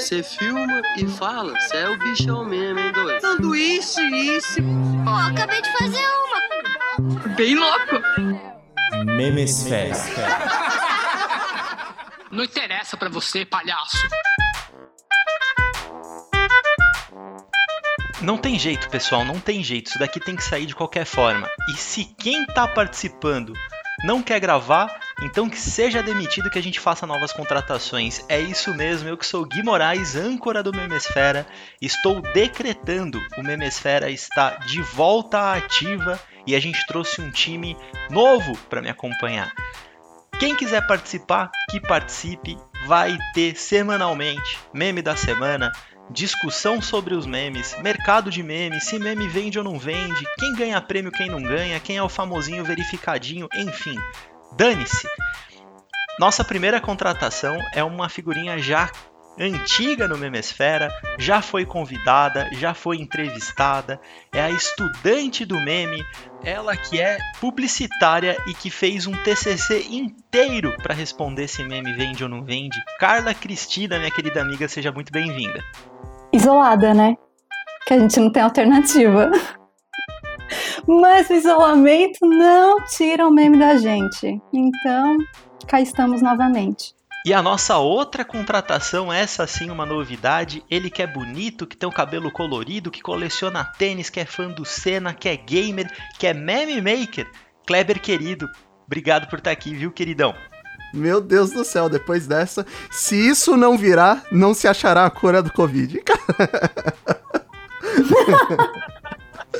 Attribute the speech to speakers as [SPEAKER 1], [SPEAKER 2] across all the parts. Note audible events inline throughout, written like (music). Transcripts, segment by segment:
[SPEAKER 1] Você filma e fala, você é o bichão mesmo, hein, doido?
[SPEAKER 2] Sanduíche, isso.
[SPEAKER 3] Pô, acabei de fazer uma.
[SPEAKER 2] Bem louco.
[SPEAKER 4] Memesfera. (laughs)
[SPEAKER 2] Não interessa pra você, palhaço.
[SPEAKER 5] Não tem jeito, pessoal, não tem jeito. Isso daqui tem que sair de qualquer forma. E se quem tá participando não quer gravar, então que seja demitido que a gente faça novas contratações. É isso mesmo, eu que sou Gui Moraes, âncora do Memesfera, estou decretando o Memesfera está de volta ativa e a gente trouxe um time novo para me acompanhar. Quem quiser participar, que participe. Vai ter semanalmente meme da semana, discussão sobre os memes, mercado de memes, se meme vende ou não vende, quem ganha prêmio, quem não ganha, quem é o famosinho verificadinho, enfim. Dane-se. Nossa primeira contratação é uma figurinha já antiga no Memesfera, já foi convidada, já foi entrevistada, é a estudante do meme, ela que é publicitária e que fez um TCC inteiro para responder se meme vende ou não vende. Carla Cristina, minha querida amiga, seja muito bem-vinda.
[SPEAKER 6] Isolada, né? Que a gente não tem alternativa. Mas o isolamento não tira o meme da gente. Então, cá estamos novamente.
[SPEAKER 5] E a nossa outra contratação, essa sim uma novidade, ele que é bonito, que tem o cabelo colorido, que coleciona tênis, que é fã do Senna, que é gamer, que é meme maker, Kleber querido, obrigado por estar aqui, viu, queridão?
[SPEAKER 7] Meu Deus do céu, depois dessa, se isso não virar, não se achará a cura do Covid. (laughs) (laughs)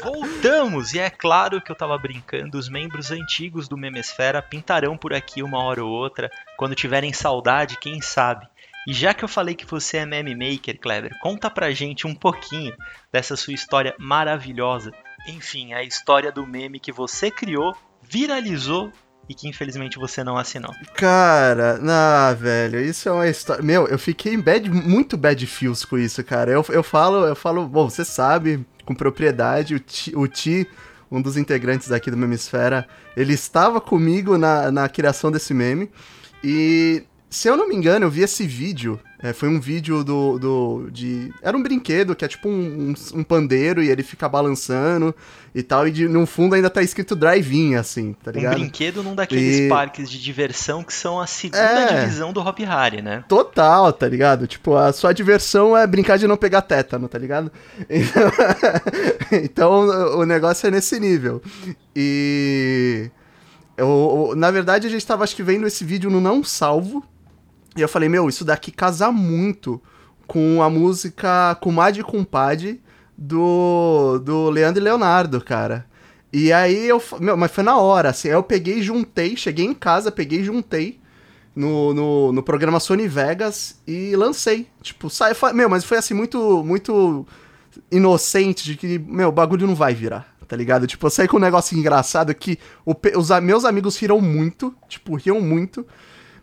[SPEAKER 5] Voltamos! E é claro que eu tava brincando, os membros antigos do Memesfera pintarão por aqui uma hora ou outra, quando tiverem saudade, quem sabe. E já que eu falei que você é meme maker, Kleber, conta pra gente um pouquinho dessa sua história maravilhosa. Enfim, a história do meme que você criou, viralizou e que infelizmente você não assinou.
[SPEAKER 7] Cara, na velho, isso é uma história. Meu, eu fiquei bad, muito bad feels com isso, cara. Eu, eu falo, eu falo, bom, você sabe, com propriedade, o Ti, um dos integrantes aqui do Memesfera, ele estava comigo na, na criação desse meme. E se eu não me engano, eu vi esse vídeo. É, foi um vídeo do, do. de. Era um brinquedo que é tipo um, um, um pandeiro e ele fica balançando e tal. E de, no fundo ainda tá escrito drive-in, assim, tá ligado?
[SPEAKER 5] Um brinquedo num daqueles
[SPEAKER 7] E-
[SPEAKER 5] parques de diversão que são a segunda
[SPEAKER 7] É.
[SPEAKER 5] divisão do Hop Harry, né?
[SPEAKER 7] Total, tá ligado? Tipo, a sua diversão é brincar de não pegar tétano, tá ligado? (laughs) Então, o negócio é nesse nível. E. Eu, eu- na verdade, a gente tava, acho que, vendo esse vídeo no Não Salvo. E eu falei, meu, isso daqui casa muito com a música Comadre e Compadre do, do Leandro e Leonardo, cara. E aí eu. Meu, mas foi na hora, assim. Aí eu peguei juntei, cheguei em casa, peguei e juntei no, no, no programa Sony Vegas e lancei. Tipo, sai, meu, mas foi assim, muito, muito inocente de que, meu, o bagulho não vai virar, tá ligado? Tipo, eu saí com um negócio engraçado que o os meus amigos riram muito, tipo, riam muito.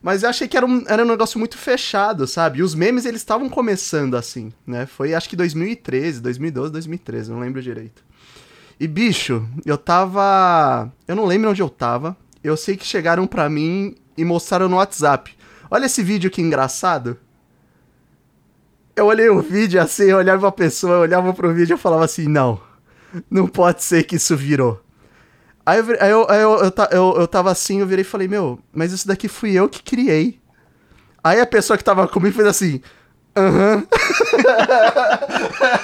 [SPEAKER 7] Mas eu achei que era um, era um negócio muito fechado, sabe? E os memes, eles estavam começando assim, né? Foi, acho que 2013, 2012, 2013, não lembro direito. E, bicho, eu tava... Eu não lembro onde eu tava. Eu sei que chegaram pra mim e mostraram no WhatsApp. Olha esse vídeo que engraçado. Eu olhei o vídeo assim, eu olhava pra pessoa, eu olhava pro vídeo e falava assim, não, não pode ser que isso virou. Aí eu, aí eu, aí eu, eu, eu, eu tava assim, eu virei e falei, meu, mas isso daqui fui eu que criei. Aí a pessoa que tava comigo fez assim, aham. (laughs)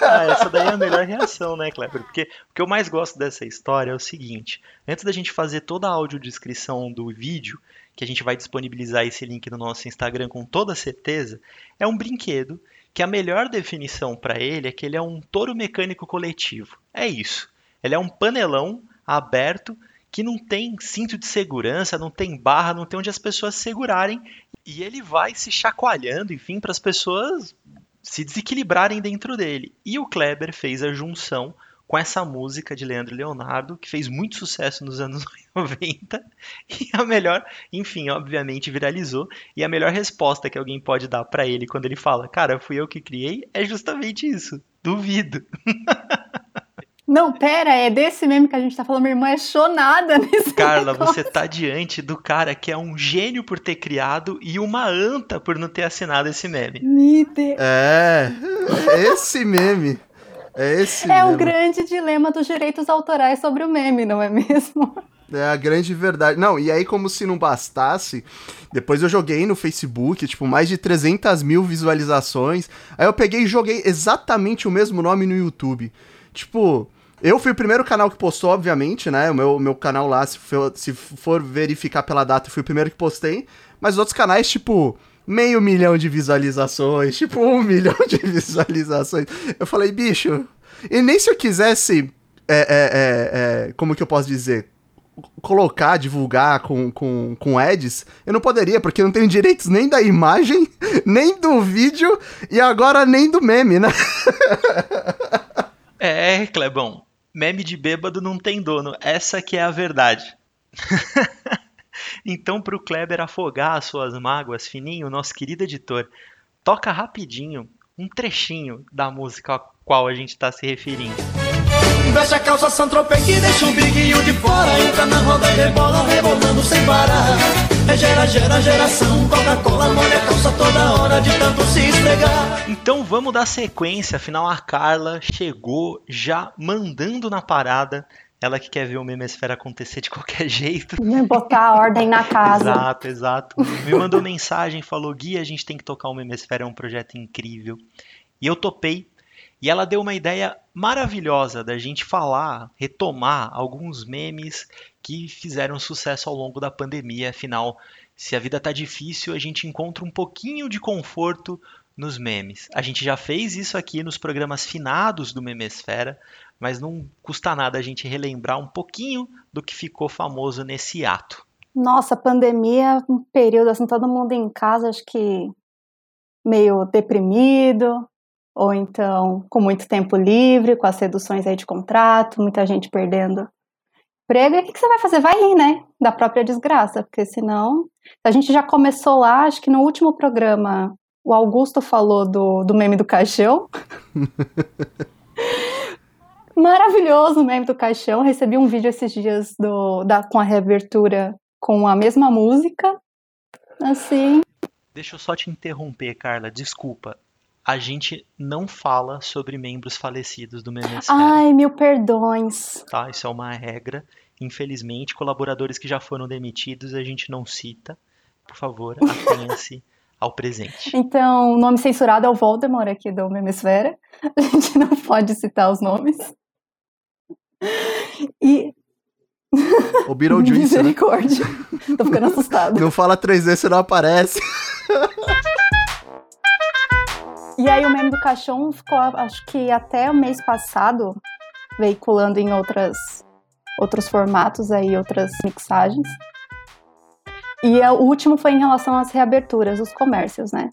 [SPEAKER 5] Ah, essa daí é a melhor reação, né, Kleber? Porque o que eu mais gosto dessa história é o seguinte: antes da gente fazer toda a audiodescrição do vídeo, que a gente vai disponibilizar esse link no nosso Instagram com toda certeza, é um brinquedo que a melhor definição para ele é que ele é um touro mecânico coletivo. É isso. Ele é um panelão aberto que não tem cinto de segurança, não tem barra, não tem onde as pessoas se segurarem. E ele vai se chacoalhando, enfim, para as pessoas se desequilibrarem dentro dele. E o Kleber fez a junção com essa música de Leandro Leonardo, que fez muito sucesso nos anos (laughs) 90, e a melhor, enfim, obviamente viralizou, e a melhor resposta que alguém pode dar pra ele quando ele fala, cara, fui eu que criei, é justamente isso. Duvido. (laughs)
[SPEAKER 6] Não, pera, é desse meme que a gente tá falando. Minha irmã é chonada (laughs) nesse
[SPEAKER 5] Carla,
[SPEAKER 6] negócio.
[SPEAKER 5] você tá diante do cara que é um gênio por ter criado e uma anta por não ter assinado esse meme.
[SPEAKER 6] Me Deus.
[SPEAKER 7] É, esse meme. É esse
[SPEAKER 6] É o
[SPEAKER 7] meme.
[SPEAKER 6] grande dilema dos direitos autorais sobre o meme, não é mesmo?
[SPEAKER 7] É a grande verdade. Não, e aí, como se não bastasse, depois eu joguei no Facebook, tipo, mais de 300 mil visualizações. Aí eu peguei e joguei exatamente o mesmo nome no YouTube. Tipo, eu fui o primeiro canal que postou, obviamente, né? O meu, meu canal lá, se for, se for verificar pela data, eu fui o primeiro que postei. Mas outros canais, tipo, meio milhão de visualizações, tipo, um (laughs) milhão de visualizações. Eu falei, bicho. E nem se eu quisesse. é, é, é, é, como que eu posso dizer? colocar, divulgar com, com, com ads, eu não poderia, porque eu não tenho direitos nem da imagem, (laughs) nem do vídeo e agora nem do meme, né? (laughs)
[SPEAKER 5] É, Clebão, meme de bêbado não tem dono, essa que é a verdade. (laughs) então, pro Kleber afogar as suas mágoas, Fininho, nosso querido editor, toca rapidinho um trechinho da música a qual a gente tá se referindo.
[SPEAKER 8] Veste a calça Santropê que deixa o biguinho de fora Entra na roda e rebola, rebolando sem parar É gera, gera, geração Coca-Cola molha a calça toda hora de tanto se esfregar
[SPEAKER 5] Então vamos dar sequência, afinal a Carla chegou já mandando na parada. Ela que quer ver o Memesfera acontecer de qualquer (laughs) jeito.
[SPEAKER 6] Botar a ordem na casa.
[SPEAKER 5] Exato, exato. Me mandou mensagem, falou: Gui, a gente tem que tocar o Memesfera, é um projeto incrível. E eu topei. E ela deu uma ideia maravilhosa da gente falar, retomar alguns memes que fizeram sucesso ao longo da pandemia. Afinal, se a vida tá difícil, a gente encontra um pouquinho de conforto nos memes. A gente já fez isso aqui nos programas finados do Memesfera, mas não custa nada a gente relembrar um pouquinho do que ficou famoso nesse ato.
[SPEAKER 6] Nossa, pandemia, um período assim, todo mundo em casa, acho que meio deprimido, ou então com muito tempo livre, com as reduções aí de contrato, muita gente perdendo emprego. E o que, que você vai fazer? Vai rir, né? Da própria desgraça, porque senão. A gente já começou lá, acho que no último programa, o Augusto falou do, do meme do caixão. (laughs) Maravilhoso o meme do caixão. Recebi um vídeo esses dias do, da, com a reabertura com a mesma música. Assim.
[SPEAKER 5] Deixa eu só te interromper, Carla, desculpa. A gente não fala sobre membros falecidos do Memesfera,
[SPEAKER 6] Ai, mil perdões.
[SPEAKER 5] tá? Isso é uma regra. Infelizmente, colaboradores que já foram demitidos a gente não cita. Por favor, (laughs) atenha-se ao presente.
[SPEAKER 6] Então, o nome censurado é o Voldemort aqui do Memesfera. A gente não pode citar os nomes. E.
[SPEAKER 7] O Beetlejuice, né? (laughs)
[SPEAKER 6] Misericórdia. Tô ficando assustada.
[SPEAKER 7] Não fala 3D, você não aparece. (laughs)
[SPEAKER 6] E aí o meme do caixão ficou, acho que até o mês passado, veiculando em outras, outros formatos aí, outras mixagens. E é, o último foi em relação às reaberturas dos comércios, né?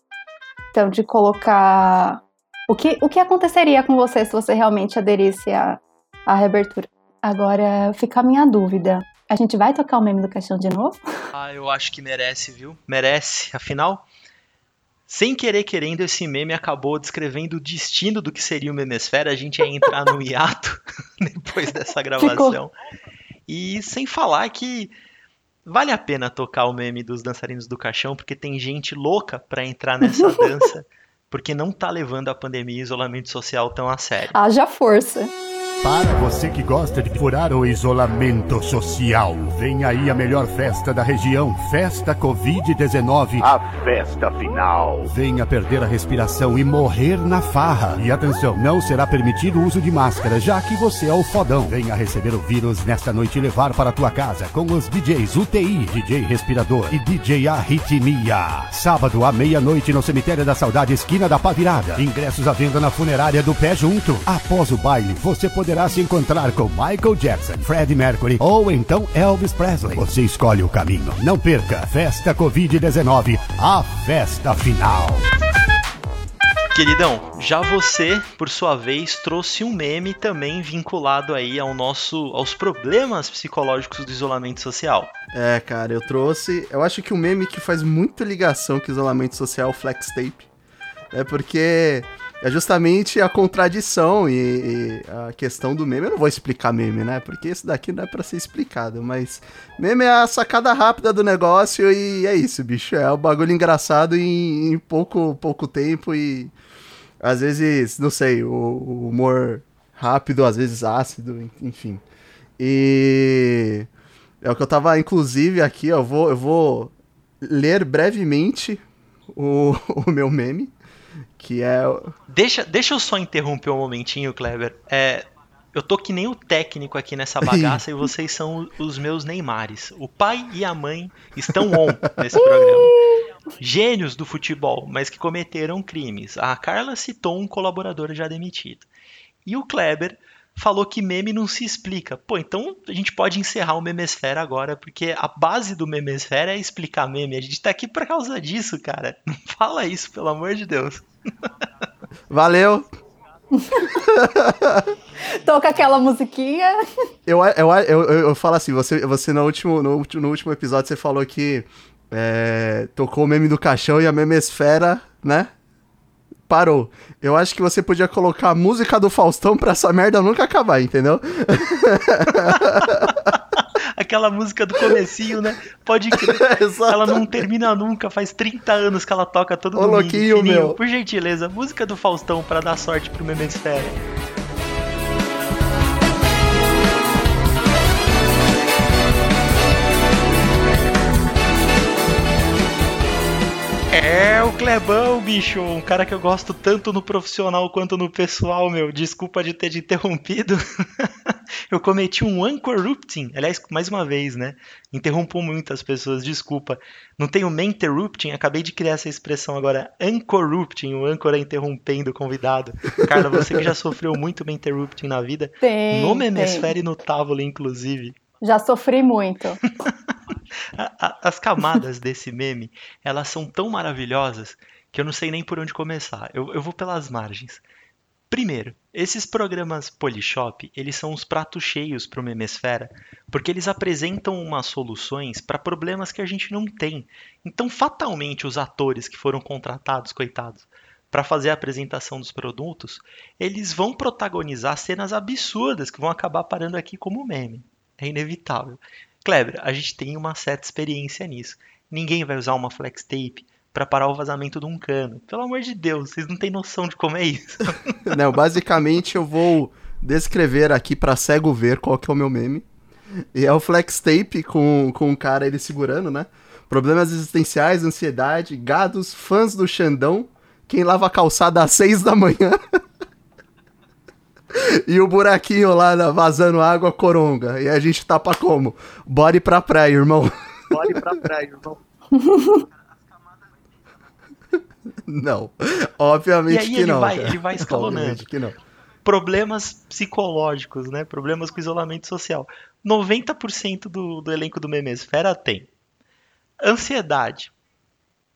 [SPEAKER 6] Então, de colocar... O que, o que aconteceria com você se você realmente aderisse à, à reabertura? Agora, fica a minha dúvida. A gente vai tocar o meme do caixão de novo?
[SPEAKER 5] Ah, eu acho que merece, viu? Merece. Afinal, sem querer querendo, esse meme acabou descrevendo o destino do que seria o Memesfera. A gente ia entrar no hiato (laughs) depois dessa gravação. E sem falar que vale a pena tocar o meme dos dançarinos do caixão, porque tem gente louca pra entrar nessa (laughs) dança, porque não tá levando a pandemia e isolamento social tão a sério.
[SPEAKER 6] Haja força.
[SPEAKER 9] Para você que gosta de furar o isolamento social, vem aí a melhor festa da região, Festa Covid-19. A festa final. Venha perder a respiração e morrer na farra. E atenção, não será permitido o uso de máscara, já que você é o fodão. Venha receber o vírus nesta noite e levar para a tua casa com os DJs UTI, DJ Respirador e DJ Arritmia. Sábado à meia-noite no Cemitério da Saudade, esquina da Pavirada. Ingressos à venda na funerária do Pé Junto. Após o baile, você poderá se encontrar com Michael Jackson, Freddie Mercury ou então Elvis Presley. Você escolhe o caminho. Não perca. Festa Covid-19, a festa final.
[SPEAKER 5] Queridão, já você, por sua vez, trouxe um meme também vinculado aí ao nosso, aos problemas psicológicos do isolamento social.
[SPEAKER 7] É, cara, eu trouxe. Eu acho que o meme que faz muita ligação com o isolamento social é o Flex Tape. É porque é justamente a contradição e, e, a questão do meme. Eu não vou explicar meme, né? Porque isso daqui não é pra ser explicado, mas meme é a sacada rápida do negócio e é isso, bicho. É o um bagulho engraçado em, em, pouco, pouco tempo e às vezes, não sei, o, o humor rápido, às vezes ácido, enfim. E é o que eu tava, inclusive, aqui, eu vou, eu vou ler brevemente o, (laughs) o meu meme que é.
[SPEAKER 5] Deixa, deixa eu só interromper um momentinho, Kleber. É, eu tô que nem o técnico aqui nessa bagaça (laughs) e vocês são os meus Neymares. O pai e a mãe estão on nesse programa. Gênios do futebol, mas que cometeram crimes. A Carla citou um colaborador já demitido. E o Kleber falou que meme não se explica. Pô, então a gente pode encerrar o Memesfera agora, porque a base do Memesfera é explicar meme. A gente tá aqui por causa disso, cara. (laughs) Não fala isso, pelo amor de Deus. (laughs)
[SPEAKER 7] Valeu! (laughs)
[SPEAKER 6] Toca aquela musiquinha.
[SPEAKER 7] Eu, eu, eu, eu, falo assim, você, você no, último, no, no último episódio você falou que é, tocou o meme do caixão e a memesfera, né? Parou. Eu acho que você podia colocar a música do Faustão pra essa merda nunca acabar, entendeu? (laughs)
[SPEAKER 5] aquela música do comecinho, né? Pode crer. (laughs) ela não termina nunca, faz 30 anos que ela toca todo Ô, domingo.
[SPEAKER 7] Louquinho, Fininho, meu.
[SPEAKER 5] Por gentileza, música do Faustão para dar sorte pro Memesfera. É o Clebão, bicho. Um cara que eu gosto tanto no profissional quanto no pessoal, meu. Desculpa de ter te interrompido. (laughs) eu cometi um uncorrupting. Aliás, mais uma vez, né? Interrompo muitas pessoas, desculpa. Não tenho menterrupting, acabei de criar essa expressão agora. Uncorrupting, o âncora interrompendo o convidado. Carla, você que já sofreu muito menterrupting na vida.
[SPEAKER 6] Tem,
[SPEAKER 5] no Memesfere e no Távolo, inclusive.
[SPEAKER 6] Já sofri muito. (laughs)
[SPEAKER 5] As camadas (laughs) desse meme, elas são tão maravilhosas que eu não sei nem por onde começar. Eu, eu vou pelas margens. Primeiro, esses programas Polishop, eles são os pratos cheios para o Memesfera, porque eles apresentam umas soluções para problemas que a gente não tem. Então, fatalmente, os atores que foram contratados, coitados, para fazer a apresentação dos produtos, eles vão protagonizar cenas absurdas que vão acabar parando aqui como meme. É inevitável. Kleber, a gente tem uma certa experiência nisso. Ninguém vai usar uma flex tape para parar o vazamento de um cano. Pelo amor de Deus, vocês não têm noção de como é isso. (laughs)
[SPEAKER 7] não, basicamente eu vou descrever aqui para cego ver qual que é o meu meme. E é o flex tape com, com um cara ele segurando, né? Problemas existenciais, ansiedade, gados, fãs do Xandão, quem lava a calçada às seis da manhã. (laughs) e o buraquinho lá vazando água coronga. E a gente tapa como? Bora pra praia, irmão.
[SPEAKER 5] Bora pra praia, irmão. (laughs)
[SPEAKER 7] Não, obviamente que
[SPEAKER 5] ele
[SPEAKER 7] não.
[SPEAKER 5] Vai, ele vai escalonando.
[SPEAKER 7] que não.
[SPEAKER 5] Problemas psicológicos, né? Problemas com isolamento social. 90% do, do elenco do Memesfera tem. Ansiedade.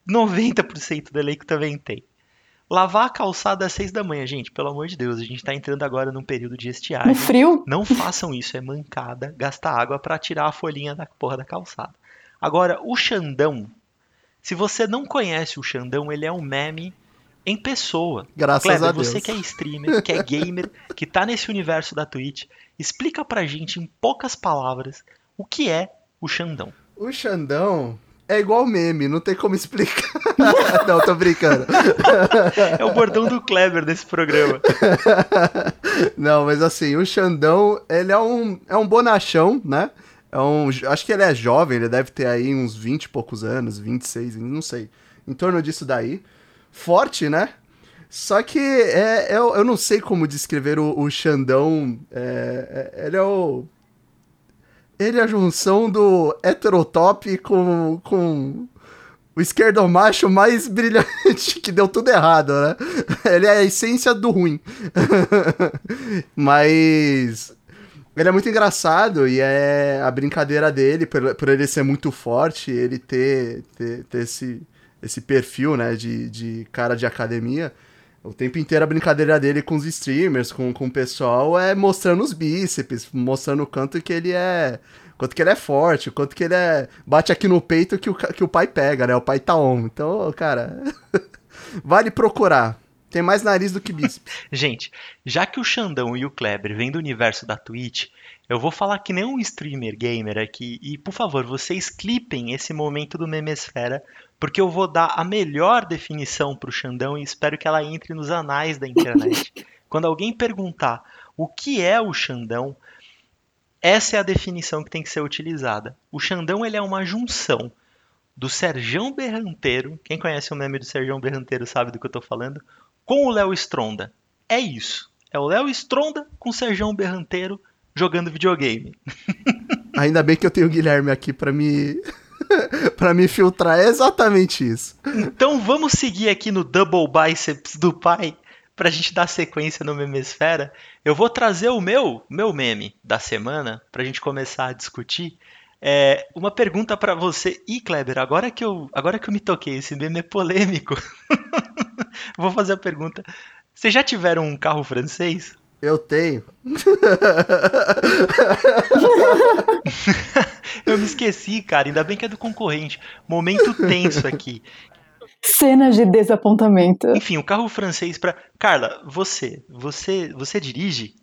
[SPEAKER 5] 90% do elenco também tem. Lavar a calçada às 6 da manhã, gente, pelo amor de Deus, a gente tá entrando agora num período de estiagem.
[SPEAKER 6] No frio?
[SPEAKER 5] Não façam isso, é mancada, gastar água para tirar a folhinha da porra da calçada. Agora, o Xandão, se você não conhece o Xandão, ele é um meme em pessoa.
[SPEAKER 7] Graças
[SPEAKER 5] Kleber,
[SPEAKER 7] a Deus.
[SPEAKER 5] você que é streamer, que é gamer, (laughs) que tá nesse universo da Twitch, explica pra gente em poucas palavras o que é o Xandão.
[SPEAKER 7] O Xandão é igual meme, não tem como explicar. (laughs) não, tô brincando. (laughs)
[SPEAKER 5] é o bordão do Kleber desse programa.
[SPEAKER 7] não, mas assim, o Xandão, ele é um, é um bonachão, né? É um, acho que ele é jovem, ele deve ter aí uns 20 e poucos anos, 26, não sei. Em torno disso daí. Forte, né? Só que é, é eu não sei como descrever o, o Xandão. É, é, ele é o. Ele é a junção do heterotop com, com o esquerdo macho mais brilhante, (laughs) que deu tudo errado, né? Ele é a essência do ruim. (laughs) Mas ele é muito engraçado e é a brincadeira dele, por, por ele ser muito forte, ele ter, ter, ter esse, esse perfil, né, de, de cara de academia. O tempo inteiro a brincadeira dele com os streamers, com, com o pessoal, é mostrando os bíceps, mostrando o quanto que ele é. Quanto que ele é forte, quanto que ele é. Bate aqui no peito que o, que o pai pega, né? O pai tá on. Então, cara. (laughs) vale procurar. Tem mais nariz do que bíceps. (laughs)
[SPEAKER 5] Gente, já que o Xandão e o Kleber vêm do universo da Twitch, eu vou falar que nem um streamer gamer aqui. E, por favor, vocês clipem esse momento do Memesfera, porque eu vou dar a melhor definição pro Xandão e espero que ela entre nos anais da internet. (laughs) Quando alguém perguntar o que é o Xandão, essa é a definição que tem que ser utilizada. O Xandão ele é uma junção do Serjão Berranteiro, quem conhece o meme do Serjão Berranteiro sabe do que eu tô falando, com o Léo Stronda. É isso. É o Léo Stronda com o Serjão Berranteiro jogando videogame. (laughs)
[SPEAKER 7] Ainda bem que eu tenho o Guilherme aqui pra me. (laughs) pra me filtrar. É exatamente isso.
[SPEAKER 5] Então vamos seguir aqui no Double Biceps do pai pra gente dar sequência no Memesfera. Eu vou trazer o meu, meu meme da semana pra gente começar a discutir. É, uma pergunta pra você. Ih, Kleber, agora que eu, agora que eu me toquei, esse meme é polêmico. (laughs) vou fazer a pergunta. Vocês já tiveram um carro francês?
[SPEAKER 7] Eu tenho. (laughs)
[SPEAKER 5] Eu me esqueci, cara. Ainda bem que é do concorrente. Momento tenso aqui.
[SPEAKER 6] Cenas de desapontamento.
[SPEAKER 5] Enfim, o carro francês pra. Carla, você, você, você dirige?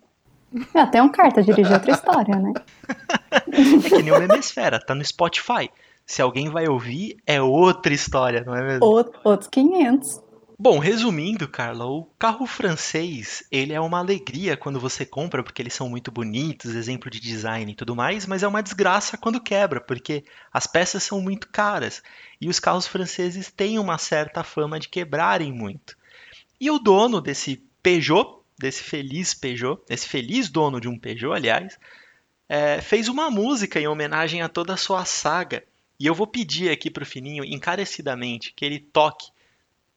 [SPEAKER 6] Até um carta dirigir outra história, né? (laughs)
[SPEAKER 5] É que nem o Memesfera, tá no Spotify. Se alguém vai ouvir, é outra história, não é mesmo?
[SPEAKER 6] Out- Outros 500.
[SPEAKER 5] Bom, resumindo, Carla, o carro francês, ele é uma alegria quando você compra, porque eles são muito bonitos, exemplo de design e tudo mais, mas é uma desgraça quando quebra, porque as peças são muito caras. E os carros franceses têm uma certa fama de quebrarem muito. E o dono desse Peugeot, desse feliz Peugeot, esse feliz dono de um Peugeot, aliás, é, fez uma música em homenagem a toda a sua saga. E eu vou pedir aqui pro Fininho, encarecidamente, que ele toque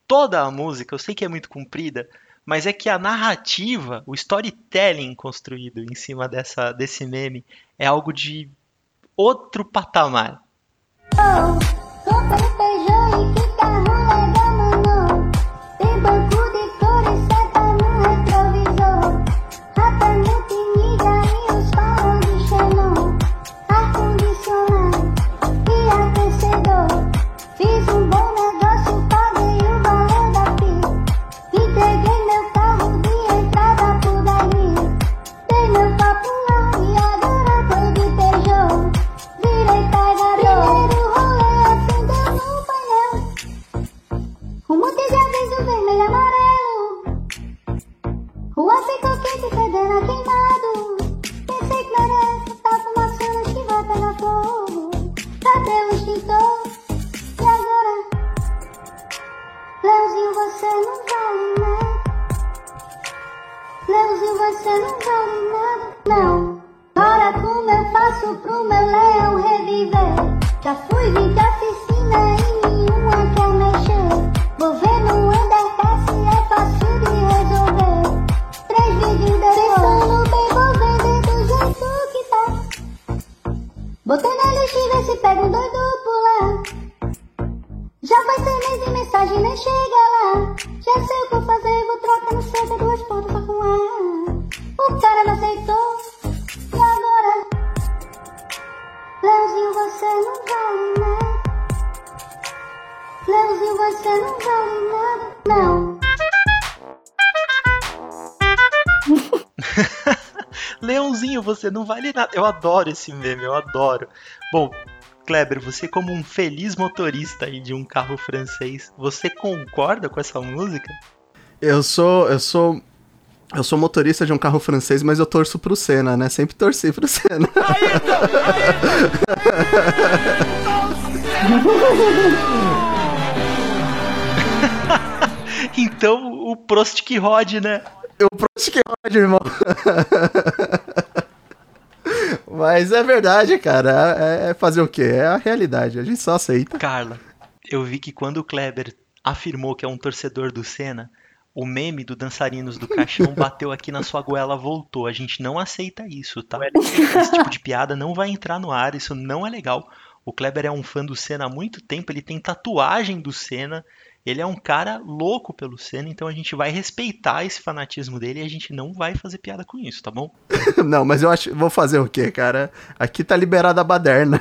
[SPEAKER 5] toda a música. Eu sei que é muito comprida, mas é que a narrativa, o storytelling construído em cima dessa, desse meme é algo de outro patamar.
[SPEAKER 3] Compre Não. (laughs)
[SPEAKER 5] Leãozinho, você não vale nada. Eu adoro esse meme, eu adoro. Bom, Kleber, você como um feliz motorista aí de um carro francês, você concorda com essa música?
[SPEAKER 7] Eu sou. Eu sou. Eu sou motorista de um carro francês, mas eu torço pro Senna, né? Sempre torci pro Senna.
[SPEAKER 5] Então, (laughs) (laughs) o Prost que rode, né?
[SPEAKER 7] Eu Prost que rode, irmão. (laughs) Mas é verdade, cara. É, é fazer o quê? É a realidade. A gente só aceita.
[SPEAKER 5] Carla, eu vi que quando o Kleber afirmou que é um torcedor do Senna, o meme do Dançarinos do Caixão (laughs) bateu aqui na sua goela, voltou. A gente não aceita isso, tá? Esse tipo de piada não vai entrar no ar, isso não é legal. O Kleber é um fã do Senna há muito tempo, ele tem tatuagem do Senna, ele é um cara louco pelo Senna, então a gente vai respeitar esse fanatismo dele e a gente não vai fazer piada com isso, tá bom? (laughs)
[SPEAKER 7] Não, mas eu acho. Vou fazer o quê, cara? Aqui tá liberada a baderna.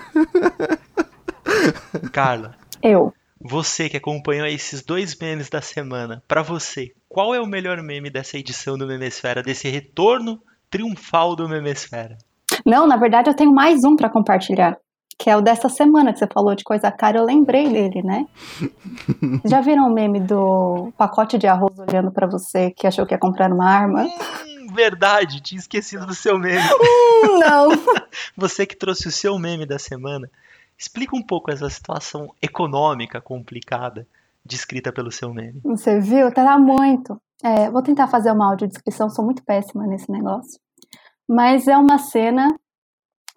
[SPEAKER 7] (laughs)
[SPEAKER 5] Carla,
[SPEAKER 6] Eu.
[SPEAKER 5] Você que acompanhou esses dois memes da semana, pra você, qual é o melhor meme dessa edição do Memesfera, desse retorno triunfal do Memesfera?
[SPEAKER 6] Não, na verdade eu tenho mais um pra compartilhar. Que é o dessa semana que você falou de coisa cara, eu lembrei dele, né? (laughs) Já viram o meme do pacote de arroz olhando pra você que achou que ia comprar uma arma?
[SPEAKER 5] Hum, verdade, tinha esquecido do seu meme.
[SPEAKER 6] Hum, não. (laughs)
[SPEAKER 5] Você que trouxe o seu meme da semana, explica um pouco essa situação econômica complicada descrita pelo seu meme.
[SPEAKER 6] Você viu? Tá muito. É, vou tentar fazer uma audiodescrição, sou muito péssima nesse negócio. Mas é uma cena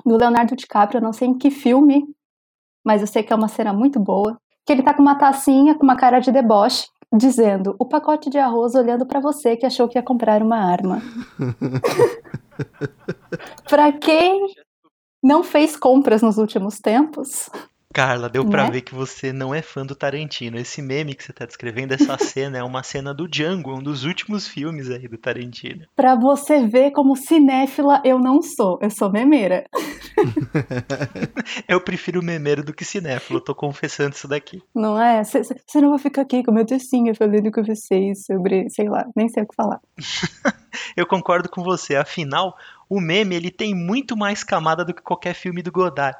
[SPEAKER 6] do Leonardo DiCaprio, eu não sei em que filme, mas eu sei que é uma cena muito boa. Que ele tá com uma tacinha com uma cara de deboche, dizendo: "O pacote de arroz olhando pra você que achou que ia comprar uma arma". (laughs) pra quem não fez compras nos últimos tempos,
[SPEAKER 5] Carla, deu pra
[SPEAKER 6] Né?
[SPEAKER 5] ver que você não é fã do Tarantino. Esse meme que você tá descrevendo, essa (laughs) cena, é uma cena do Django, um dos últimos filmes aí do Tarantino.
[SPEAKER 6] pra você ver como cinéfila eu não sou, eu sou memeira. (laughs)
[SPEAKER 5] Eu prefiro memeiro do que cinéfilo, eu tô confessando isso daqui.
[SPEAKER 6] Não é? Você não vai ficar aqui com meu tecinha falando com vocês sobre, sei lá, nem sei o que falar. (laughs)
[SPEAKER 5] Eu concordo com você, afinal, o meme ele tem muito mais camada do que qualquer filme do Godard.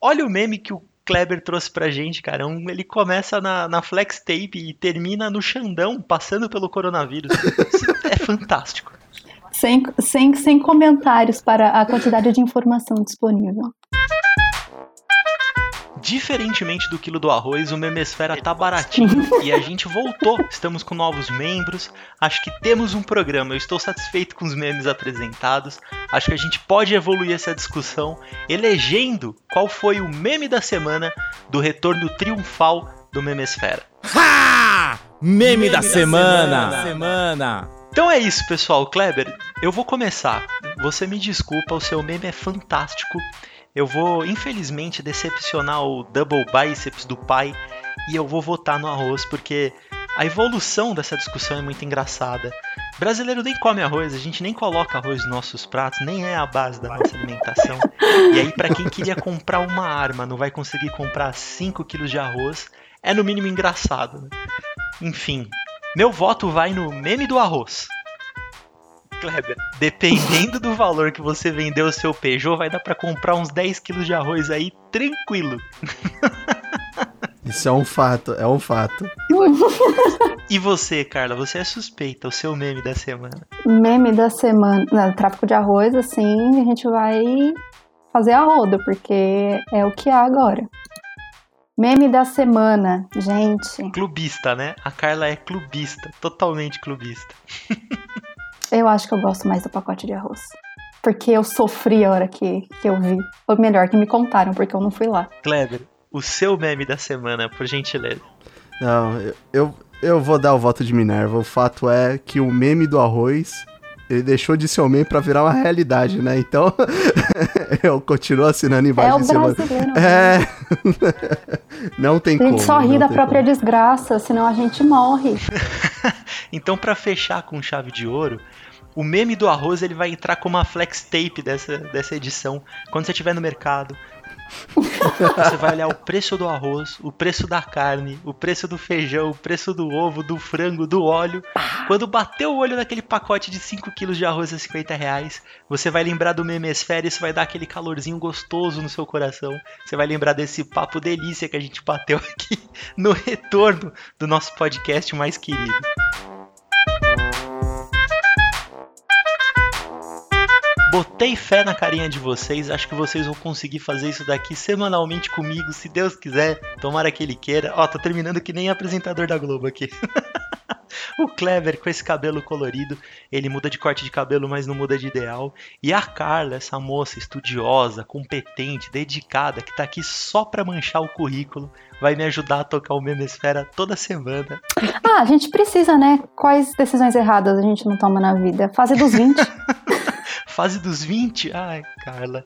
[SPEAKER 5] Olha o meme que o Kleber trouxe pra gente, cara. Um- ele começa na, na flex tape e termina no Xandão, passando pelo coronavírus. Isso é fantástico.
[SPEAKER 6] Sem, sem, sem comentários para a quantidade de informação disponível.
[SPEAKER 5] Diferentemente do quilo do arroz, o Memesfera tá baratinho e a gente voltou. Estamos com novos membros. Acho que temos um programa. Eu estou satisfeito com os memes apresentados. Acho que a gente pode evoluir essa discussão elegendo qual foi o meme da semana do retorno triunfal do Memesfera.
[SPEAKER 4] Ha! Meme, da, semana. semana.
[SPEAKER 5] Então é isso, pessoal. Kleber, eu vou começar. Você me desculpa, o seu meme é fantástico. Eu vou, infelizmente, decepcionar o Double Biceps do pai e eu vou votar no arroz porque a evolução dessa discussão é muito engraçada. Brasileiro nem come arroz, a gente nem coloca arroz nos nossos pratos, nem é a base da nossa alimentação. E aí, pra quem queria comprar uma arma, não vai conseguir comprar 5 quilos de arroz, é no mínimo engraçado. né? Enfim, meu voto vai no meme do arroz. Kleber, dependendo do valor que você vendeu o seu Peugeot, vai dar pra comprar uns 10 quilos de arroz aí tranquilo.
[SPEAKER 7] Isso é um fato, é um fato.
[SPEAKER 5] E você, Carla, você é suspeita, o seu meme da semana.
[SPEAKER 6] Meme da semana. Não, tráfico de arroz, assim, a gente vai fazer a roda, porque é o que há agora. Meme da semana, gente.
[SPEAKER 5] Clubista, né? A Carla é clubista, totalmente clubista. (laughs)
[SPEAKER 6] Eu acho que eu gosto mais do pacote de arroz. Porque eu sofri a hora que, que eu vi. Ou melhor, que me contaram, porque eu não fui lá.
[SPEAKER 5] Kleber, o seu meme da semana, por gentileza.
[SPEAKER 7] Não, eu, eu, eu vou dar o voto de Minerva. O fato é que o meme do arroz, ele deixou de ser meme pra virar uma realidade, né? Então, (laughs) eu continuo assinando
[SPEAKER 6] É
[SPEAKER 7] embaixo
[SPEAKER 6] o
[SPEAKER 7] de cima.
[SPEAKER 6] brasileiro.
[SPEAKER 7] É. (laughs) não tem
[SPEAKER 6] A
[SPEAKER 7] como.
[SPEAKER 6] gente só ri da própria
[SPEAKER 7] como.
[SPEAKER 6] desgraça, senão a gente morre. (laughs)
[SPEAKER 5] Então, pra fechar com chave de ouro, o meme do arroz ele vai entrar como uma flex tape dessa, dessa edição. Quando você estiver no mercado, você vai olhar o preço do arroz, o preço da carne, o preço do feijão, o preço do ovo, do frango, do óleo. Quando bater o olho naquele pacote de 5 kg de arroz a 50 reais, você vai lembrar do Memesfera e isso vai dar aquele calorzinho gostoso no seu coração. Você vai lembrar desse papo delícia que a gente bateu aqui no retorno do nosso podcast mais querido. Botei fé na carinha de vocês, acho que vocês vão conseguir fazer isso daqui semanalmente comigo, se Deus quiser, tomara que ele queira. Ó, tô terminando que nem apresentador da Globo aqui. (laughs) o Clever com esse cabelo colorido, ele muda de corte de cabelo, mas não muda de ideal. E a Carla, essa moça estudiosa, competente, dedicada, que tá aqui só pra manchar o currículo, vai me ajudar a tocar o Memesfera toda semana.
[SPEAKER 6] Ah, a gente precisa, né? Quais decisões erradas a gente não toma na vida? Fase dos 20. (laughs)
[SPEAKER 5] Fase dos 20? Ai, Carla.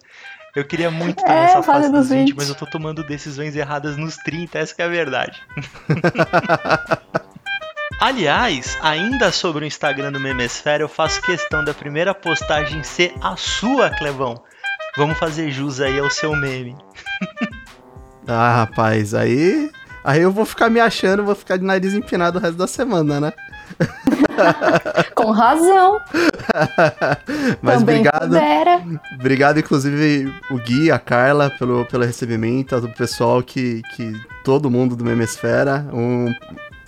[SPEAKER 5] Eu queria muito estar
[SPEAKER 6] É,
[SPEAKER 5] nessa
[SPEAKER 6] fase
[SPEAKER 5] fase dos
[SPEAKER 6] dos
[SPEAKER 5] 20,
[SPEAKER 6] 20.
[SPEAKER 5] mas eu tô tomando decisões erradas nos 30, essa que é a verdade. (laughs) Aliás, ainda sobre o Instagram do Memesfera, eu faço questão da primeira postagem ser a sua, Clevão. Vamos fazer jus aí ao seu meme. (laughs)
[SPEAKER 7] Ah, rapaz, aí. Aí eu vou ficar me achando, vou ficar de nariz empinado o resto da semana, né? (laughs)
[SPEAKER 6] Com razão. (laughs)
[SPEAKER 7] Mas
[SPEAKER 6] Também
[SPEAKER 7] obrigado.
[SPEAKER 6] pudera.
[SPEAKER 7] Obrigado, inclusive, o Gui, a Carla, pelo, pelo recebimento, do pessoal que, que. todo mundo do Memesfera. Um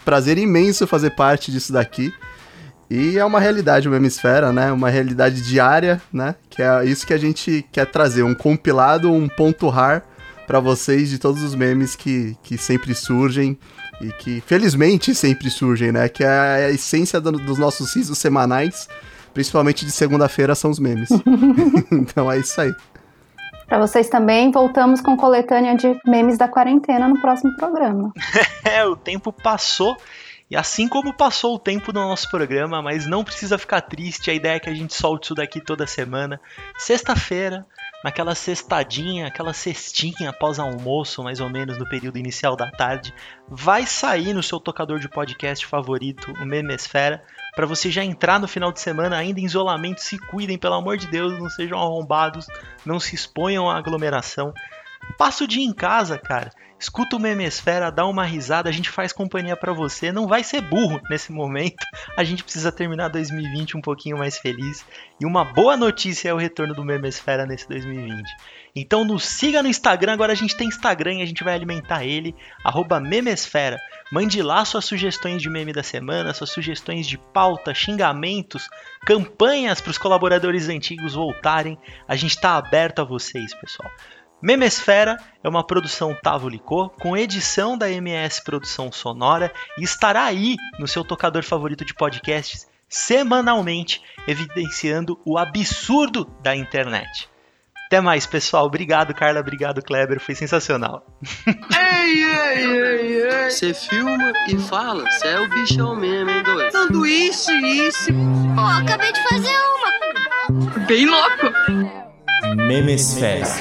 [SPEAKER 7] prazer imenso fazer parte disso daqui. E é uma realidade o Memesfera, né? Uma realidade diária, né? Que é isso que a gente quer trazer, um compilado, um ponto rar para vocês de todos os memes que, que sempre surgem e que felizmente sempre surgem, né? Que é a essência do- dos nossos risos semanais, principalmente de segunda-feira, são os memes. (laughs) (laughs) então é isso aí.
[SPEAKER 6] Pra vocês também, voltamos com coletânea de memes da quarentena no próximo programa. (laughs)
[SPEAKER 5] É, o tempo passou. E assim como passou o tempo do nosso programa, mas não precisa ficar triste, a ideia é que a gente solte isso daqui toda semana. Sexta-feira, naquela sextadinha, aquela cestinha após almoço, mais ou menos no período inicial da tarde, vai sair no seu tocador de podcast favorito, o Memesfera, para você já entrar no final de semana ainda em isolamento. Se cuidem, pelo amor de Deus, não sejam arrombados, não se exponham à aglomeração. Passa o dia em casa, cara. Escuta o Memesfera, dá uma risada, a gente faz companhia pra você. Não vai ser burro nesse momento. A gente precisa terminar 2020 um pouquinho mais feliz. E uma boa notícia é o retorno do Memesfera nesse 2020. Então nos siga no Instagram, agora a gente tem Instagram e a gente vai alimentar ele, Memesfera. Mande lá suas sugestões de meme da semana, suas sugestões de pauta, xingamentos, campanhas para os colaboradores antigos voltarem. A gente está aberto a vocês, pessoal. Memesfera é uma produção Tavo Licô, com edição da MS Produção Sonora e estará aí no seu tocador favorito de podcasts semanalmente, evidenciando o absurdo da internet. Até mais, pessoal. Obrigado, Carla. Obrigado, Kleber. Foi sensacional. (laughs)
[SPEAKER 1] Ei, ei, ei, ei. Você filma e fala, você é o bichão mesmo, hein, doido?
[SPEAKER 2] Sanduíche, isso.
[SPEAKER 3] Pô, acabei de fazer uma.
[SPEAKER 2] Bem louco.
[SPEAKER 4] Memes Fest.